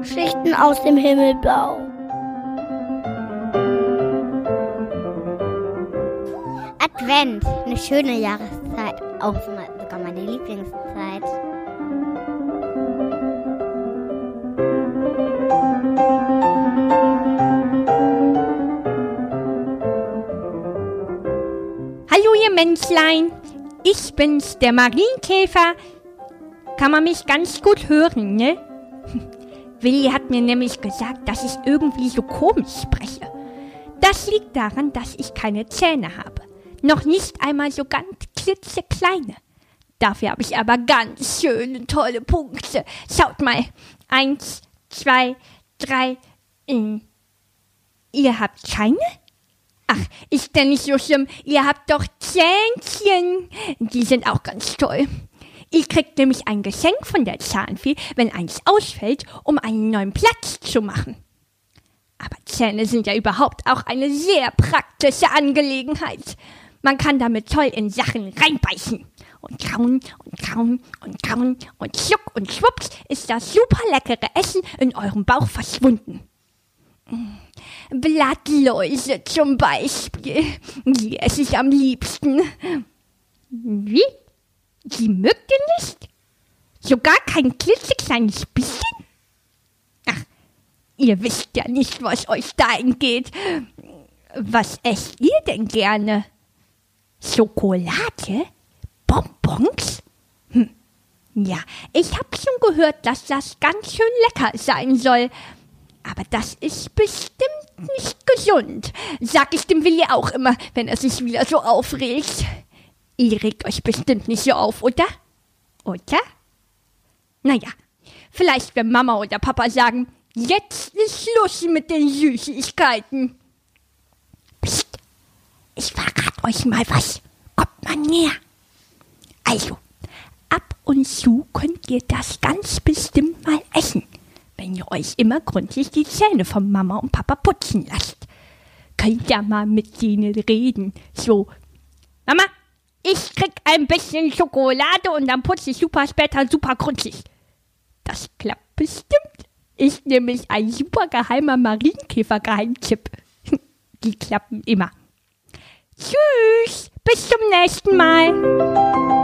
aus dem Himmelbau. Advent, eine schöne Jahreszeit, auch sogar meine Lieblingszeit. Hallo ihr Menschlein, ich bin's, der Marienkäfer. Kann man mich ganz gut hören, ne? Willi hat mir nämlich gesagt, dass ich irgendwie so komisch spreche. Das liegt daran, dass ich keine Zähne habe. Noch nicht einmal so ganz klitzekleine. Dafür habe ich aber ganz schöne, tolle Punkte. Schaut mal. Eins, zwei, drei. Äh, ihr habt keine? Ach, ist denn nicht so schlimm. Ihr habt doch Zähnchen. Die sind auch ganz toll. Ihr kriegt nämlich ein Geschenk von der Zahnfee, wenn eins ausfällt, um einen neuen Platz zu machen. Aber Zähne sind ja überhaupt auch eine sehr praktische Angelegenheit. Man kann damit toll in Sachen reinbeißen. Und kauen und kauen und kauen und schuck und schwupps ist das super leckere Essen in eurem Bauch verschwunden. Blattläuse zum Beispiel. Die esse ich am liebsten. Wie? Die mögt ihr nicht? Sogar kein klitzekleines bisschen? Ach, ihr wisst ja nicht, was euch da entgeht. Was esst ihr denn gerne? Schokolade? Bonbons? Hm. Ja, ich hab schon gehört, dass das ganz schön lecker sein soll. Aber das ist bestimmt nicht gesund, sag ich dem Willi auch immer, wenn er sich wieder so aufregt. Ihr regt euch bestimmt nicht so auf, oder? Oder? Naja, vielleicht wenn Mama oder Papa sagen, jetzt ist Schluss mit den Süßigkeiten. Psst, ich verrat euch mal was. Kommt mal näher. Also, ab und zu könnt ihr das ganz bestimmt mal essen wenn ihr euch immer gründlich die Zähne von Mama und Papa putzen lasst. Könnt ja mal mit denen reden. So, Mama, ich krieg ein bisschen Schokolade und dann putze ich super später super gründlich. Das klappt bestimmt. Ist nämlich ein super geheimer Marienkäfer-Geheimtipp. Die klappen immer. Tschüss, bis zum nächsten Mal.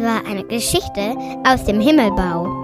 war eine Geschichte aus dem Himmelbau.